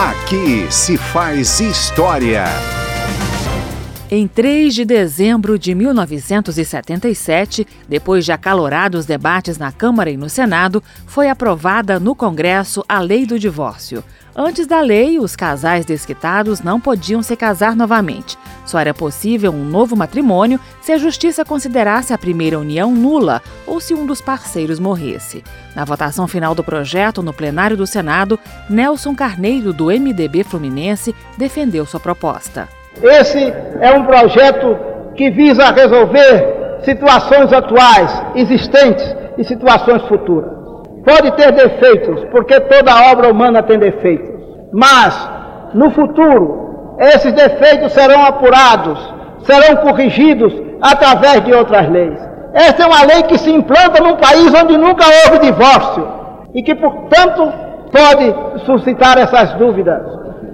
Aqui se faz história. Em 3 de dezembro de 1977, depois de acalorados debates na Câmara e no Senado, foi aprovada no Congresso a Lei do Divórcio. Antes da lei, os casais desquitados não podiam se casar novamente. Só era possível um novo matrimônio se a justiça considerasse a primeira união nula ou se um dos parceiros morresse. Na votação final do projeto no plenário do Senado, Nelson Carneiro, do MDB Fluminense, defendeu sua proposta. Esse é um projeto que visa resolver situações atuais, existentes e situações futuras. Pode ter defeitos, porque toda obra humana tem defeitos. Mas, no futuro, esses defeitos serão apurados, serão corrigidos através de outras leis. Esta é uma lei que se implanta num país onde nunca houve divórcio e que, portanto, pode suscitar essas dúvidas,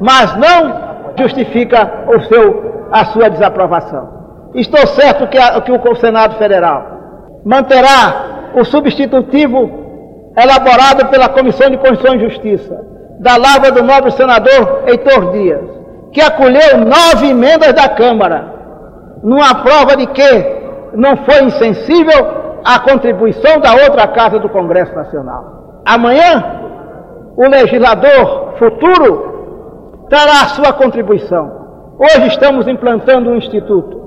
mas não justifica o seu, a sua desaprovação. Estou certo que, a, que o Senado Federal manterá o substitutivo elaborado pela Comissão de Constituição e Justiça, da lavra do nobre senador Heitor Dias, que acolheu nove emendas da Câmara, numa prova de que não foi insensível à contribuição da outra casa do Congresso Nacional. Amanhã, o legislador futuro trará a sua contribuição. Hoje estamos implantando um instituto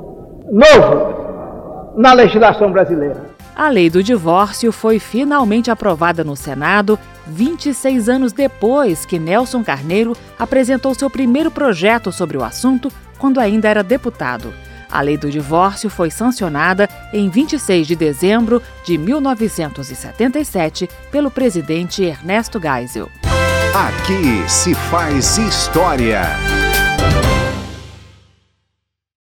novo na legislação brasileira. A lei do divórcio foi finalmente aprovada no Senado 26 anos depois que Nelson Carneiro apresentou seu primeiro projeto sobre o assunto quando ainda era deputado. A lei do divórcio foi sancionada em 26 de dezembro de 1977 pelo presidente Ernesto Geisel. Aqui se faz história.